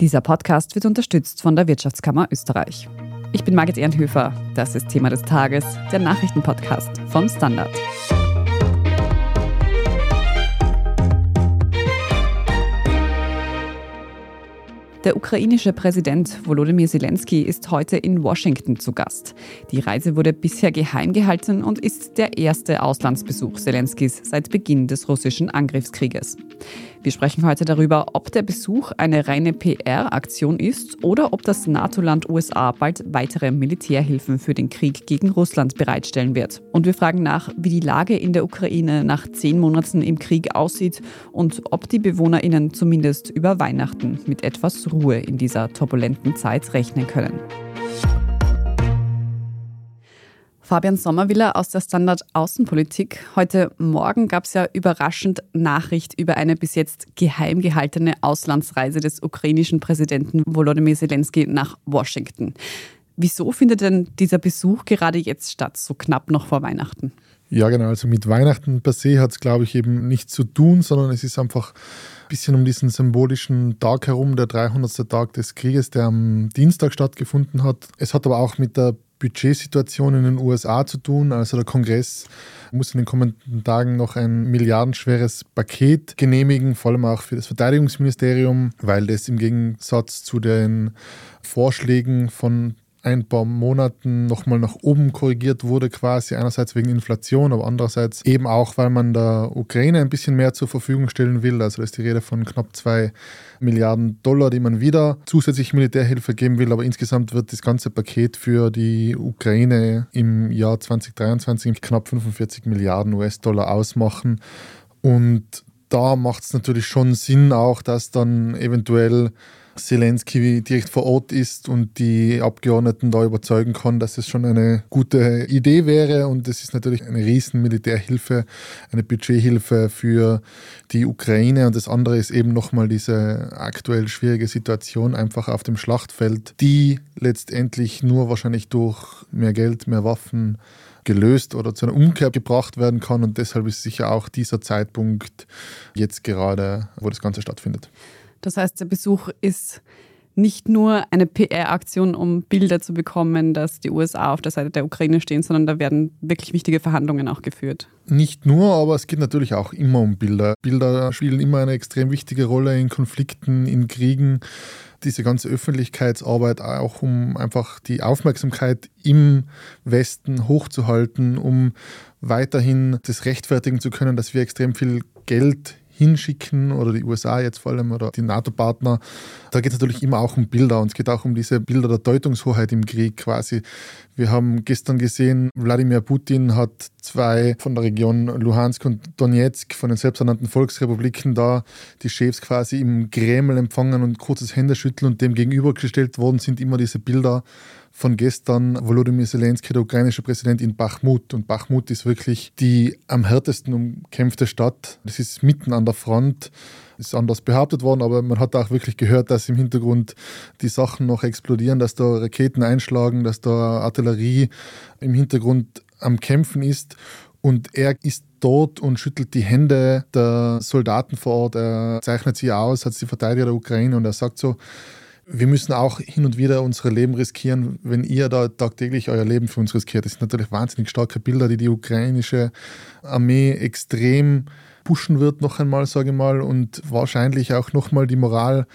Dieser Podcast wird unterstützt von der Wirtschaftskammer Österreich. Ich bin Margit Ehrenhöfer. Das ist Thema des Tages, der Nachrichtenpodcast vom Standard. Der ukrainische Präsident Volodymyr Zelensky ist heute in Washington zu Gast. Die Reise wurde bisher geheim gehalten und ist der erste Auslandsbesuch Zelenskys seit Beginn des russischen Angriffskrieges. Wir sprechen heute darüber, ob der Besuch eine reine PR-Aktion ist oder ob das NATO-Land USA bald weitere Militärhilfen für den Krieg gegen Russland bereitstellen wird. Und wir fragen nach, wie die Lage in der Ukraine nach zehn Monaten im Krieg aussieht und ob die BewohnerInnen zumindest über Weihnachten mit etwas Ruhe in dieser turbulenten Zeit rechnen können. Fabian Sommerwiller aus der Standard Außenpolitik. Heute Morgen gab es ja überraschend Nachricht über eine bis jetzt geheim gehaltene Auslandsreise des ukrainischen Präsidenten Volodymyr Zelensky nach Washington. Wieso findet denn dieser Besuch gerade jetzt statt, so knapp noch vor Weihnachten? Ja, genau. Also mit Weihnachten per se hat es, glaube ich, eben nichts zu tun, sondern es ist einfach ein bisschen um diesen symbolischen Tag herum, der 300. Tag des Krieges, der am Dienstag stattgefunden hat. Es hat aber auch mit der Budgetsituation in den USA zu tun. Also der Kongress muss in den kommenden Tagen noch ein milliardenschweres Paket genehmigen, vor allem auch für das Verteidigungsministerium, weil das im Gegensatz zu den Vorschlägen von ein paar Monaten nochmal nach oben korrigiert wurde, quasi einerseits wegen Inflation, aber andererseits eben auch, weil man der Ukraine ein bisschen mehr zur Verfügung stellen will. Also da ist die Rede von knapp zwei Milliarden Dollar, die man wieder zusätzlich Militärhilfe geben will. Aber insgesamt wird das ganze Paket für die Ukraine im Jahr 2023 knapp 45 Milliarden US-Dollar ausmachen. Und da macht es natürlich schon Sinn auch, dass dann eventuell Zelensky direkt vor Ort ist und die Abgeordneten da überzeugen kann, dass es schon eine gute Idee wäre. Und es ist natürlich eine riesen Militärhilfe, eine Budgethilfe für die Ukraine. Und das andere ist eben nochmal diese aktuell schwierige Situation einfach auf dem Schlachtfeld, die letztendlich nur wahrscheinlich durch mehr Geld, mehr Waffen, gelöst oder zu einer Umkehr gebracht werden kann. Und deshalb ist sicher auch dieser Zeitpunkt jetzt gerade, wo das Ganze stattfindet. Das heißt, der Besuch ist nicht nur eine PR-Aktion, um Bilder zu bekommen, dass die USA auf der Seite der Ukraine stehen, sondern da werden wirklich wichtige Verhandlungen auch geführt. Nicht nur, aber es geht natürlich auch immer um Bilder. Bilder spielen immer eine extrem wichtige Rolle in Konflikten, in Kriegen. Diese ganze Öffentlichkeitsarbeit auch, um einfach die Aufmerksamkeit im Westen hochzuhalten, um weiterhin das rechtfertigen zu können, dass wir extrem viel Geld hinschicken oder die USA jetzt vor allem oder die NATO-Partner. Da geht es natürlich immer auch um Bilder und es geht auch um diese Bilder der Deutungshoheit im Krieg quasi. Wir haben gestern gesehen, Wladimir Putin hat zwei von der Region Luhansk und Donetsk, von den selbsternannten Volksrepubliken da, die Chefs quasi im Kreml empfangen und kurzes Händeschütteln und dem gegenübergestellt worden sind immer diese Bilder von gestern Volodymyr Zelensky, der ukrainische Präsident, in Bachmut. Und Bachmut ist wirklich die am härtesten umkämpfte Stadt. Das ist mitten an der Front. Ist anders behauptet worden, aber man hat auch wirklich gehört, dass im Hintergrund die Sachen noch explodieren, dass da Raketen einschlagen, dass da Artillerie im Hintergrund am Kämpfen ist. Und er ist dort und schüttelt die Hände der Soldaten vor Ort. Er zeichnet sie aus als die Verteidiger der Ukraine und er sagt so, wir müssen auch hin und wieder unsere Leben riskieren, wenn ihr da tagtäglich euer Leben für uns riskiert. Das sind natürlich wahnsinnig starke Bilder, die die ukrainische Armee extrem pushen wird, noch einmal, sage ich mal, und wahrscheinlich auch nochmal die Moral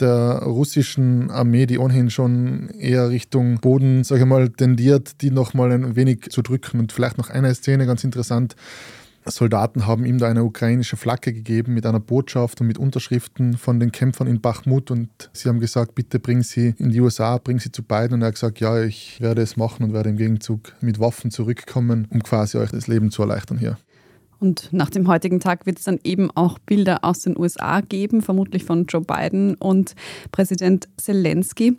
der russischen Armee, die ohnehin schon eher Richtung Boden, sage ich mal, tendiert, die nochmal ein wenig zu drücken. Und vielleicht noch eine Szene, ganz interessant. Soldaten haben ihm da eine ukrainische Flagge gegeben mit einer Botschaft und mit Unterschriften von den Kämpfern in Bachmut und sie haben gesagt, bitte bring sie in die USA, bring sie zu beiden und er hat gesagt, ja, ich werde es machen und werde im Gegenzug mit Waffen zurückkommen, um quasi euch das Leben zu erleichtern hier. Und nach dem heutigen Tag wird es dann eben auch Bilder aus den USA geben, vermutlich von Joe Biden und Präsident Zelensky.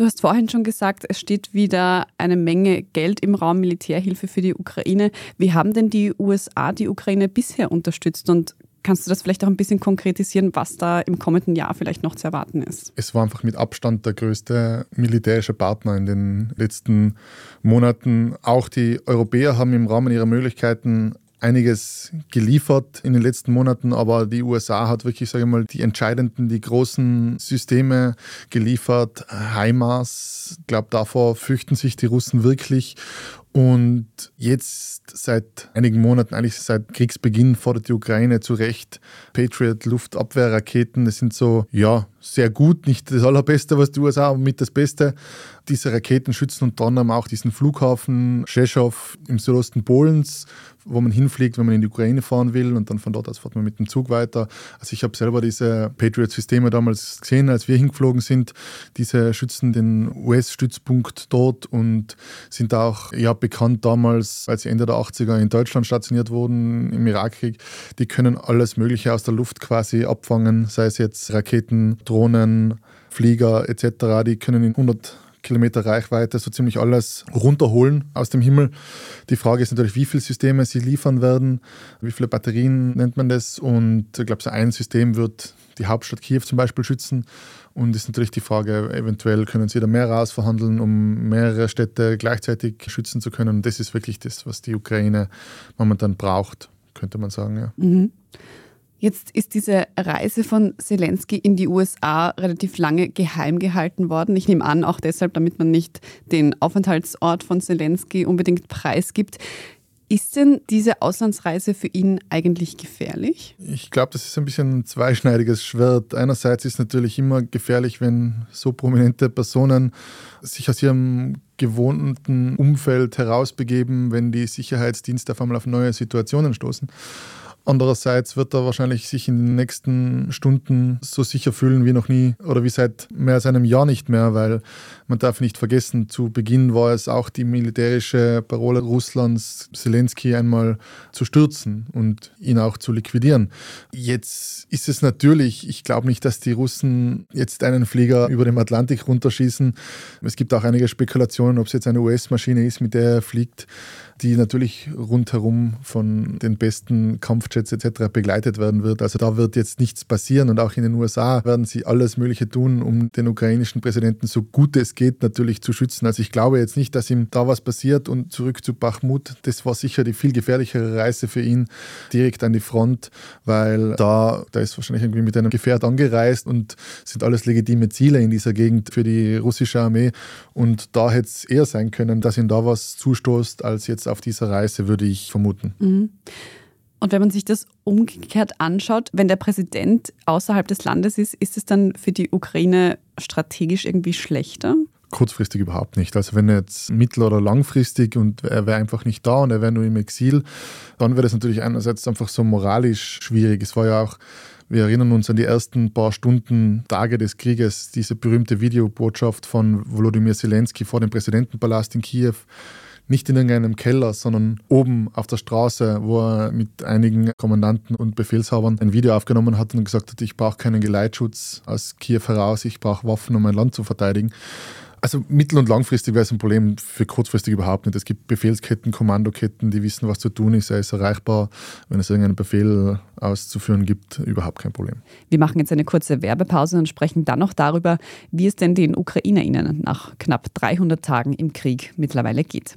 Du hast vorhin schon gesagt, es steht wieder eine Menge Geld im Raum Militärhilfe für die Ukraine. Wie haben denn die USA die Ukraine bisher unterstützt und Kannst du das vielleicht auch ein bisschen konkretisieren, was da im kommenden Jahr vielleicht noch zu erwarten ist? Es war einfach mit Abstand der größte militärische Partner in den letzten Monaten. Auch die Europäer haben im Rahmen ihrer Möglichkeiten einiges geliefert in den letzten Monaten, aber die USA hat wirklich, sage ich mal, die entscheidenden, die großen Systeme geliefert. HIMARS, ich glaube, davor fürchten sich die Russen wirklich. Und jetzt seit einigen Monaten, eigentlich seit Kriegsbeginn, fordert die Ukraine zu Recht Patriot Luftabwehrraketen. Das sind so, ja, sehr gut, nicht das allerbeste, was die USA, aber mit das Beste. Diese Raketen schützen unter anderem auch diesen Flughafen Rzeszow im Südosten Polens, wo man hinfliegt, wenn man in die Ukraine fahren will und dann von dort aus fährt man mit dem Zug weiter. Also ich habe selber diese Patriot-Systeme damals gesehen, als wir hingeflogen sind. Diese schützen den US-Stützpunkt dort und sind auch ja, bekannt damals, als sie Ende der 80er in Deutschland stationiert wurden, im Irakkrieg. Die können alles Mögliche aus der Luft quasi abfangen, sei es jetzt Raketen, Drohnen, Flieger etc. Die können in 100 Kilometer Reichweite so ziemlich alles runterholen aus dem Himmel. Die Frage ist natürlich, wie viele Systeme sie liefern werden, wie viele Batterien nennt man das. Und ich glaube, so ein System wird die Hauptstadt Kiew zum Beispiel schützen. Und ist natürlich die Frage, eventuell können sie da mehr rausverhandeln, um mehrere Städte gleichzeitig schützen zu können. Und das ist wirklich das, was die Ukraine momentan braucht, könnte man sagen. Ja. Mhm. Jetzt ist diese Reise von Zelensky in die USA relativ lange geheim gehalten worden. Ich nehme an, auch deshalb, damit man nicht den Aufenthaltsort von Zelensky unbedingt preisgibt. Ist denn diese Auslandsreise für ihn eigentlich gefährlich? Ich glaube, das ist ein bisschen ein zweischneidiges Schwert. Einerseits ist es natürlich immer gefährlich, wenn so prominente Personen sich aus ihrem gewohnten Umfeld herausbegeben, wenn die Sicherheitsdienste auf einmal auf neue Situationen stoßen. Andererseits wird er wahrscheinlich sich in den nächsten Stunden so sicher fühlen wie noch nie oder wie seit mehr als einem Jahr nicht mehr, weil man darf nicht vergessen, zu Beginn war es auch die militärische Parole Russlands, Zelensky einmal zu stürzen und ihn auch zu liquidieren. Jetzt ist es natürlich, ich glaube nicht, dass die Russen jetzt einen Flieger über dem Atlantik runterschießen. Es gibt auch einige Spekulationen, ob es jetzt eine US-Maschine ist, mit der er fliegt die natürlich rundherum von den besten Kampfjets etc. begleitet werden wird. Also da wird jetzt nichts passieren und auch in den USA werden sie alles Mögliche tun, um den ukrainischen Präsidenten so gut es geht natürlich zu schützen. Also ich glaube jetzt nicht, dass ihm da was passiert und zurück zu Bachmut, das war sicher die viel gefährlichere Reise für ihn direkt an die Front, weil da, da ist wahrscheinlich irgendwie mit einem Gefährt angereist und sind alles legitime Ziele in dieser Gegend für die russische Armee und da hätte es eher sein können, dass ihm da was zustoßt, als jetzt auf dieser Reise, würde ich vermuten. Mhm. Und wenn man sich das umgekehrt anschaut, wenn der Präsident außerhalb des Landes ist, ist es dann für die Ukraine strategisch irgendwie schlechter? Kurzfristig überhaupt nicht. Also wenn jetzt mittel- oder langfristig und er wäre einfach nicht da und er wäre nur im Exil, dann wäre das natürlich einerseits einfach so moralisch schwierig. Es war ja auch wir erinnern uns an die ersten paar Stunden, Tage des Krieges, diese berühmte Videobotschaft von Volodymyr Zelensky vor dem Präsidentenpalast in Kiew, nicht in irgendeinem Keller, sondern oben auf der Straße, wo er mit einigen Kommandanten und Befehlshabern ein Video aufgenommen hat und gesagt hat, ich brauche keinen Geleitschutz aus Kiew heraus, ich brauche Waffen, um mein Land zu verteidigen. Also mittel- und langfristig wäre es ein Problem, für kurzfristig überhaupt nicht. Es gibt Befehlsketten, Kommandoketten, die wissen, was zu tun ist. Er ist erreichbar. Wenn es irgendeinen Befehl auszuführen gibt, überhaupt kein Problem. Wir machen jetzt eine kurze Werbepause und sprechen dann noch darüber, wie es denn den UkrainerInnen nach knapp 300 Tagen im Krieg mittlerweile geht.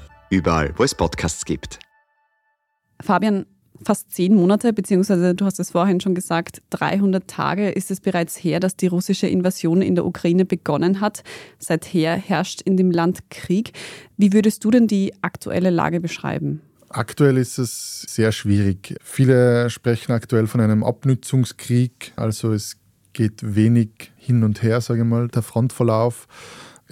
überall, wo es Podcasts gibt. Fabian, fast zehn Monate, beziehungsweise du hast es vorhin schon gesagt, 300 Tage ist es bereits her, dass die russische Invasion in der Ukraine begonnen hat. Seither herrscht in dem Land Krieg. Wie würdest du denn die aktuelle Lage beschreiben? Aktuell ist es sehr schwierig. Viele sprechen aktuell von einem Abnützungskrieg, also es geht wenig hin und her, sage ich mal, der Frontverlauf.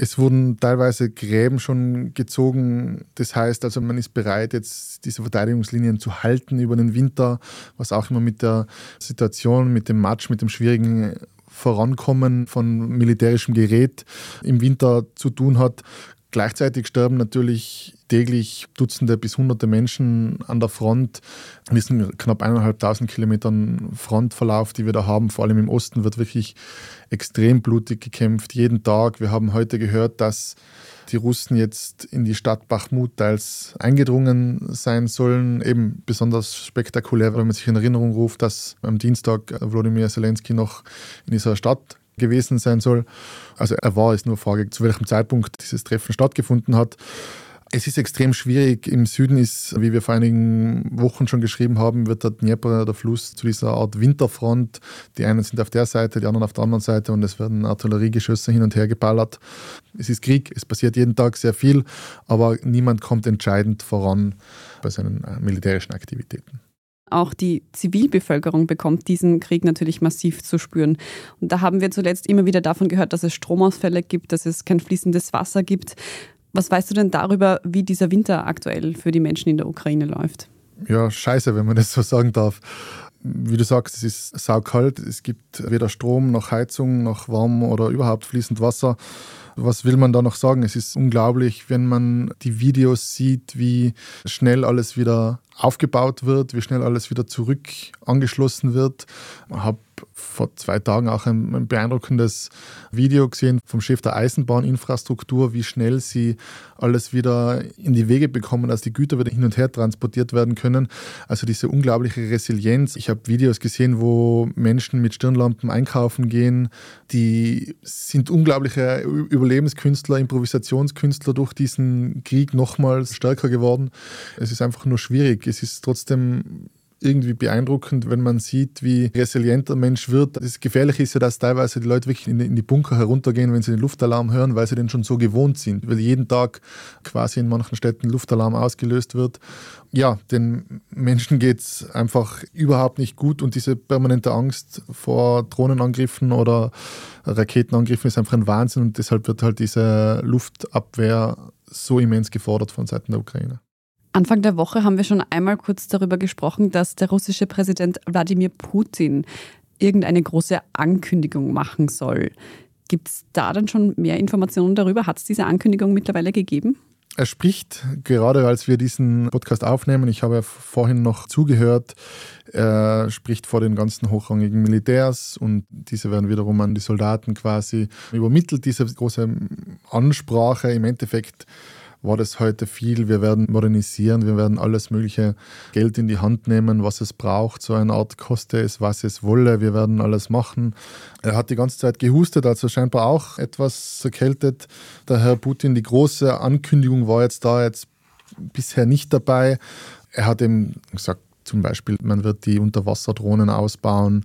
Es wurden teilweise Gräben schon gezogen. Das heißt also, man ist bereit, jetzt diese Verteidigungslinien zu halten über den Winter, was auch immer mit der Situation, mit dem Matsch, mit dem schwierigen Vorankommen von militärischem Gerät im Winter zu tun hat. Gleichzeitig sterben natürlich täglich Dutzende bis Hunderte Menschen an der Front. Wir sind knapp eineinhalbtausend Kilometern Frontverlauf, die wir da haben. Vor allem im Osten wird wirklich extrem blutig gekämpft, jeden Tag. Wir haben heute gehört, dass die Russen jetzt in die Stadt Bachmut teils eingedrungen sein sollen. Eben besonders spektakulär, wenn man sich in Erinnerung ruft, dass am Dienstag Wladimir Zelensky noch in dieser Stadt gewesen sein soll. Also er war es nur Frage, zu welchem Zeitpunkt dieses Treffen stattgefunden hat. Es ist extrem schwierig. Im Süden ist, wie wir vor einigen Wochen schon geschrieben haben, wird der Dnieper, der Fluss, zu dieser Art Winterfront. Die einen sind auf der Seite, die anderen auf der anderen Seite und es werden Artilleriegeschosse hin und her geballert. Es ist Krieg, es passiert jeden Tag sehr viel, aber niemand kommt entscheidend voran bei seinen äh, militärischen Aktivitäten. Auch die Zivilbevölkerung bekommt diesen Krieg natürlich massiv zu spüren. Und da haben wir zuletzt immer wieder davon gehört, dass es Stromausfälle gibt, dass es kein fließendes Wasser gibt. Was weißt du denn darüber, wie dieser Winter aktuell für die Menschen in der Ukraine läuft? Ja, scheiße, wenn man das so sagen darf. Wie du sagst, es ist saukalt, es gibt weder Strom noch Heizung noch warm oder überhaupt fließend Wasser. Was will man da noch sagen? Es ist unglaublich, wenn man die Videos sieht, wie schnell alles wieder aufgebaut wird, wie schnell alles wieder zurück angeschlossen wird. Ich habe vor zwei Tagen auch ein, ein, beeindruckendes Video gesehen vom Chef der Eisenbahninfrastruktur, wie schnell sie alles wieder in die Wege bekommen, dass die Güter wieder hin und her transportiert werden können. Also diese unglaubliche Resilienz. Ich habe Videos gesehen, wo Menschen mit Stirnlampen einkaufen gehen. Die sind unglaubliche Überlebenskünstler, Improvisationskünstler durch diesen Krieg nochmals stärker geworden. Es ist einfach nur schwierig es ist trotzdem irgendwie beeindruckend, wenn man sieht, wie resilient der Mensch wird. Das Gefährliche ist ja, dass teilweise die Leute wirklich in die Bunker heruntergehen, wenn sie den Luftalarm hören, weil sie den schon so gewohnt sind, weil jeden Tag quasi in manchen Städten Luftalarm ausgelöst wird. Ja, den Menschen geht es einfach überhaupt nicht gut und diese permanente Angst vor Drohnenangriffen oder Raketenangriffen ist einfach ein Wahnsinn und deshalb wird halt diese Luftabwehr so immens gefordert von Seiten der Ukraine. Anfang der Woche haben wir schon einmal kurz darüber gesprochen, dass der russische Präsident Wladimir Putin irgendeine große Ankündigung machen soll. Gibt es da dann schon mehr Informationen darüber? Hat es diese Ankündigung mittlerweile gegeben? Er spricht, gerade als wir diesen Podcast aufnehmen, ich habe ja vorhin noch zugehört, er spricht vor den ganzen hochrangigen Militärs und diese werden wiederum an die Soldaten quasi übermittelt, diese große Ansprache. Im Endeffekt war das heute viel. Wir werden modernisieren, wir werden alles mögliche Geld in die Hand nehmen, was es braucht. So eine Art koste es, was es wolle. Wir werden alles machen. Er hat die ganze Zeit gehustet, also scheinbar auch etwas erkältet. Der Herr Putin, die große Ankündigung war jetzt da, jetzt bisher nicht dabei. Er hat eben gesagt, zum Beispiel, man wird die Unterwasserdrohnen ausbauen,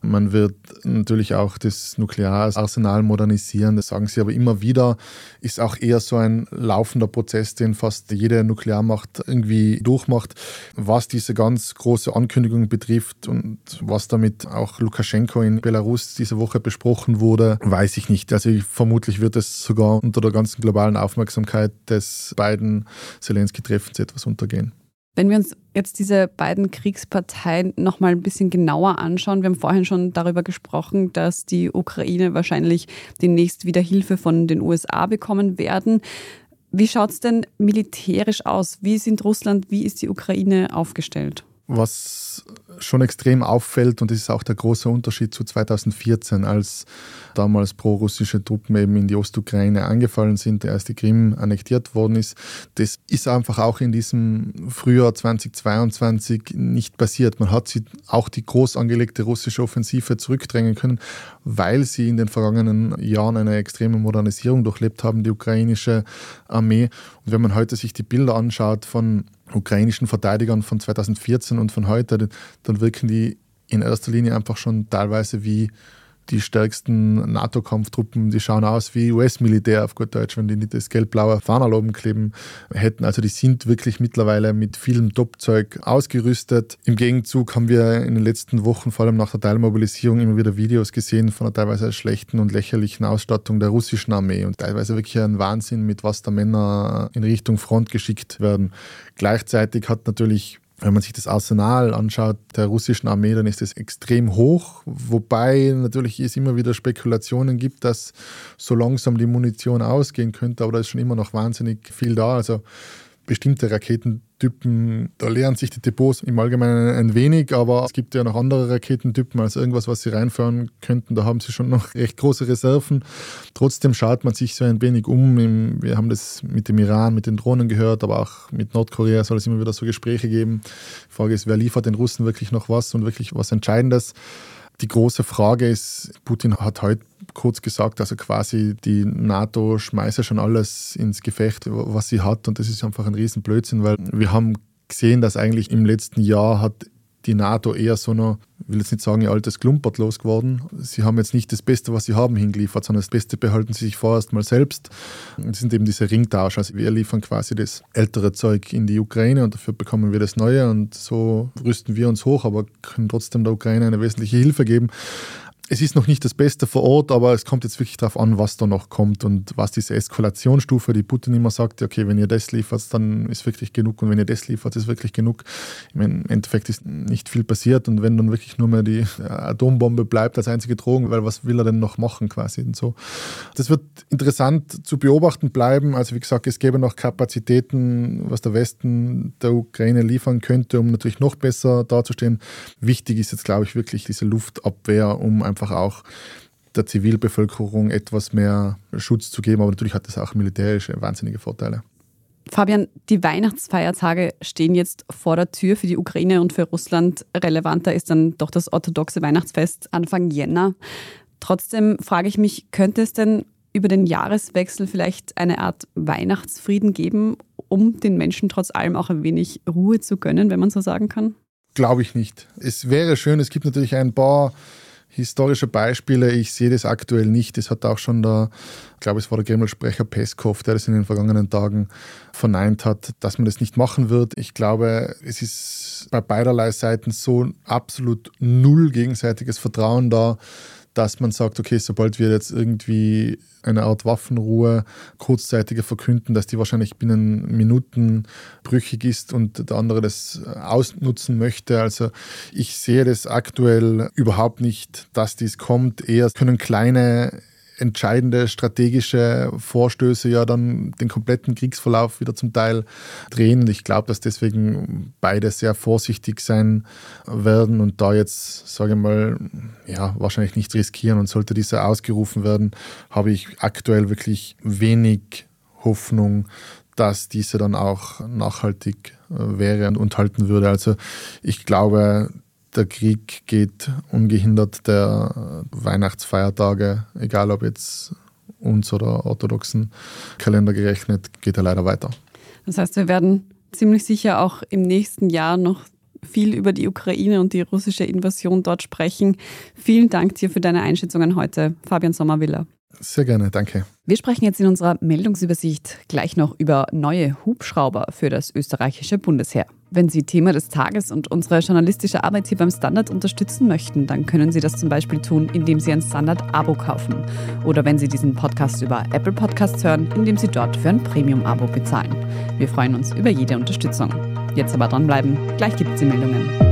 man wird natürlich auch das Nukleararsenal modernisieren. Das sagen sie aber immer wieder, ist auch eher so ein laufender Prozess, den fast jede Nuklearmacht irgendwie durchmacht. Was diese ganz große Ankündigung betrifft und was damit auch Lukaschenko in Belarus diese Woche besprochen wurde, weiß ich nicht. Also vermutlich wird es sogar unter der ganzen globalen Aufmerksamkeit des beiden Zelensky-Treffens etwas untergehen. Wenn wir uns jetzt diese beiden Kriegsparteien noch mal ein bisschen genauer anschauen, wir haben vorhin schon darüber gesprochen, dass die Ukraine wahrscheinlich demnächst wieder Hilfe von den USA bekommen werden. Wie schaut es denn militärisch aus? Wie sind Russland, wie ist die Ukraine aufgestellt? Was schon extrem auffällt, und das ist auch der große Unterschied zu 2014, als damals pro-russische Truppen eben in die Ostukraine angefallen sind, als die Krim annektiert worden ist, das ist einfach auch in diesem Frühjahr 2022 nicht passiert. Man hat sie auch die groß angelegte russische Offensive zurückdrängen können, weil sie in den vergangenen Jahren eine extreme Modernisierung durchlebt haben, die ukrainische Armee. Und wenn man heute sich die Bilder anschaut von ukrainischen Verteidigern von 2014 und von heute, dann wirken die in erster Linie einfach schon teilweise wie die stärksten NATO-Kampftruppen, die schauen aus wie US-Militär auf gut Deutsch, wenn die nicht das gelb-blaue Fahnerl oben kleben hätten. Also die sind wirklich mittlerweile mit vielem Top-Zeug ausgerüstet. Im Gegenzug haben wir in den letzten Wochen, vor allem nach der Teilmobilisierung, immer wieder Videos gesehen von einer teilweise schlechten und lächerlichen Ausstattung der russischen Armee und teilweise wirklich ein Wahnsinn, mit was da Männer in Richtung Front geschickt werden. Gleichzeitig hat natürlich Wenn man sich das Arsenal anschaut der russischen Armee, dann ist es extrem hoch, wobei natürlich es immer wieder Spekulationen gibt, dass so langsam die Munition ausgehen könnte, aber da ist schon immer noch wahnsinnig viel da. Also bestimmte Raketentypen, da leeren sich die Depots im Allgemeinen ein wenig, aber es gibt ja noch andere Raketentypen als irgendwas, was sie reinfahren könnten. Da haben sie schon noch recht große Reserven. Trotzdem schaut man sich so ein wenig um. Wir haben das mit dem Iran, mit den Drohnen gehört, aber auch mit Nordkorea soll es immer wieder so Gespräche geben. Die Frage ist, wer liefert den Russen wirklich noch was und wirklich was Entscheidendes? Die große Frage ist, Putin hat heute kurz gesagt, also quasi die NATO schmeißt ja schon alles ins Gefecht, was sie hat und das ist einfach ein Riesenblödsinn, weil wir haben gesehen, dass eigentlich im letzten Jahr hat die NATO eher so eine, ich will jetzt nicht sagen, ihr altes Klumpert losgeworden. Sie haben jetzt nicht das Beste, was sie haben, hingeliefert, sondern das Beste behalten sie sich vorerst mal selbst. Das sind eben diese Ringtausche. Also wir liefern quasi das ältere Zeug in die Ukraine und dafür bekommen wir das Neue und so rüsten wir uns hoch, aber können trotzdem der Ukraine eine wesentliche Hilfe geben es ist noch nicht das Beste vor Ort, aber es kommt jetzt wirklich darauf an, was da noch kommt und was diese Eskalationsstufe, die Putin immer sagt, okay, wenn ihr das liefert, dann ist wirklich genug und wenn ihr das liefert, ist wirklich genug. Im Endeffekt ist nicht viel passiert und wenn dann wirklich nur mehr die Atombombe bleibt als einzige Drohung, weil was will er denn noch machen quasi und so. Das wird interessant zu beobachten bleiben. Also wie gesagt, es gäbe noch Kapazitäten, was der Westen der Ukraine liefern könnte, um natürlich noch besser dazustehen. Wichtig ist jetzt, glaube ich, wirklich diese Luftabwehr, um einfach einfach auch der Zivilbevölkerung etwas mehr Schutz zu geben. Aber natürlich hat das auch militärische wahnsinnige Vorteile. Fabian, die Weihnachtsfeiertage stehen jetzt vor der Tür für die Ukraine und für Russland. Relevanter ist dann doch das orthodoxe Weihnachtsfest Anfang Jänner. Trotzdem frage ich mich, könnte es denn über den Jahreswechsel vielleicht eine Art Weihnachtsfrieden geben, um den Menschen trotz allem auch ein wenig Ruhe zu gönnen, wenn man so sagen kann? Glaube ich nicht. Es wäre schön, es gibt natürlich ein paar historische Beispiele. Ich sehe das aktuell nicht. Das hat auch schon der, ich glaube, es war der Kreml-Sprecher Peskov, der das in den vergangenen Tagen verneint hat, dass man das nicht machen wird. Ich glaube, es ist bei beiderlei Seiten so absolut null gegenseitiges Vertrauen da, dass man sagt, okay, sobald wir jetzt irgendwie eine Art Waffenruhe kurzzeitige verkünden, dass die wahrscheinlich binnen Minuten brüchig ist und der andere das ausnutzen möchte. Also ich sehe das aktuell überhaupt nicht, dass dies kommt. Eher können kleine entscheidende strategische Vorstöße ja dann den kompletten Kriegsverlauf wieder zum Teil drehen. Ich glaube, dass deswegen beide sehr vorsichtig sein werden und da jetzt, sage ich mal, ja, wahrscheinlich nicht riskieren. Und sollte dieser ausgerufen werden, habe ich aktuell wirklich wenig Hoffnung, dass diese dann auch nachhaltig äh, wäre und halten würde. Also ich glaube, der Krieg geht ungehindert der Weihnachtsfeiertage, egal ob jetzt uns oder orthodoxen Kalender gerechnet, geht er leider weiter. Das heißt, wir werden ziemlich sicher auch im nächsten Jahr noch viel über die Ukraine und die russische Invasion dort sprechen. Vielen Dank dir für deine Einschätzungen heute, Fabian Sommerwiller. Sehr gerne, danke. Wir sprechen jetzt in unserer Meldungsübersicht gleich noch über neue Hubschrauber für das österreichische Bundesheer. Wenn Sie Thema des Tages und unsere journalistische Arbeit hier beim Standard unterstützen möchten, dann können Sie das zum Beispiel tun, indem Sie ein Standard-Abo kaufen. Oder wenn Sie diesen Podcast über Apple Podcasts hören, indem Sie dort für ein Premium-Abo bezahlen. Wir freuen uns über jede Unterstützung. Jetzt aber dranbleiben, gleich gibt es die Meldungen.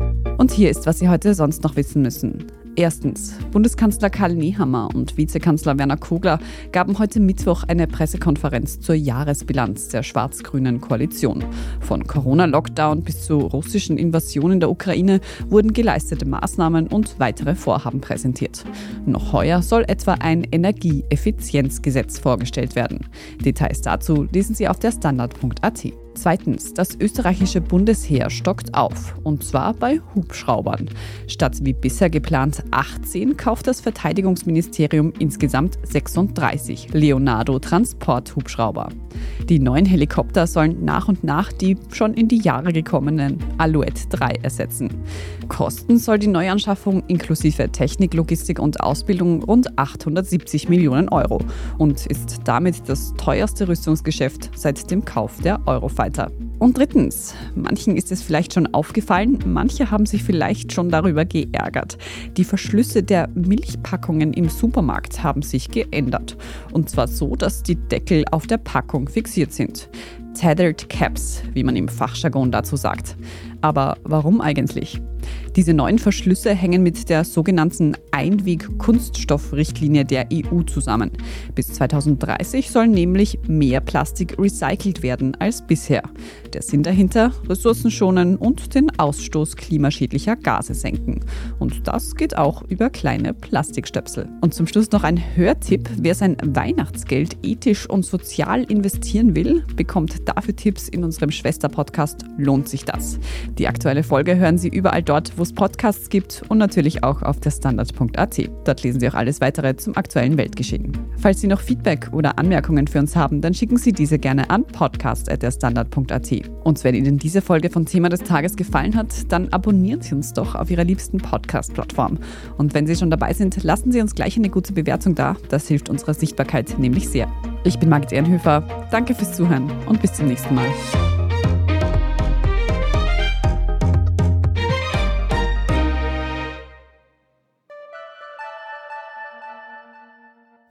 Und hier ist, was Sie heute sonst noch wissen müssen. Erstens, Bundeskanzler Karl Nehammer und Vizekanzler Werner Kogler gaben heute Mittwoch eine Pressekonferenz zur Jahresbilanz der schwarz-grünen Koalition. Von Corona-Lockdown bis zur russischen Invasion in der Ukraine wurden geleistete Maßnahmen und weitere Vorhaben präsentiert. Noch heuer soll etwa ein Energieeffizienzgesetz vorgestellt werden. Details dazu lesen Sie auf der Standard.at. Zweitens, das österreichische Bundesheer stockt auf, und zwar bei Hubschraubern. Statt wie bisher geplant 18 kauft das Verteidigungsministerium insgesamt 36 Leonardo Transporthubschrauber. Die neuen Helikopter sollen nach und nach die schon in die Jahre gekommenen Alouette 3 ersetzen. Kosten soll die Neuanschaffung inklusive Technik, Logistik und Ausbildung rund 870 Millionen Euro und ist damit das teuerste Rüstungsgeschäft seit dem Kauf der Eurofighter. Und drittens, manchen ist es vielleicht schon aufgefallen, manche haben sich vielleicht schon darüber geärgert. Die Verschlüsse der Milchpackungen im Supermarkt haben sich geändert. Und zwar so, dass die Deckel auf der Packung fixiert sind. Tethered Caps, wie man im Fachjargon dazu sagt. Aber warum eigentlich? Diese neuen Verschlüsse hängen mit der sogenannten Einweg-Kunststoffrichtlinie der EU zusammen. Bis 2030 soll nämlich mehr Plastik recycelt werden als bisher. Der Sinn dahinter, Ressourcen schonen und den Ausstoß klimaschädlicher Gase senken. Und das geht auch über kleine Plastikstöpsel. Und zum Schluss noch ein Hörtipp. Wer sein Weihnachtsgeld ethisch und sozial investieren will, bekommt dafür Tipps in unserem Schwester-Podcast Lohnt sich das? Die aktuelle Folge hören Sie überall dort, wo es Podcasts gibt und natürlich auch auf der Standard.at. Dort lesen Sie auch alles weitere zum aktuellen Weltgeschehen. Falls Sie noch Feedback oder Anmerkungen für uns haben, dann schicken Sie diese gerne an podcast.derstandard.at. Und wenn Ihnen diese Folge von Thema des Tages gefallen hat, dann abonnieren Sie uns doch auf Ihrer liebsten Podcast-Plattform. Und wenn Sie schon dabei sind, lassen Sie uns gleich eine gute Bewertung da. Das hilft unserer Sichtbarkeit nämlich sehr. Ich bin Margit Ehrenhöfer. Danke fürs Zuhören und bis zum nächsten Mal.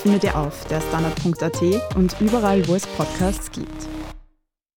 findet ihr auf der Standard.at und überall, wo es Podcasts gibt.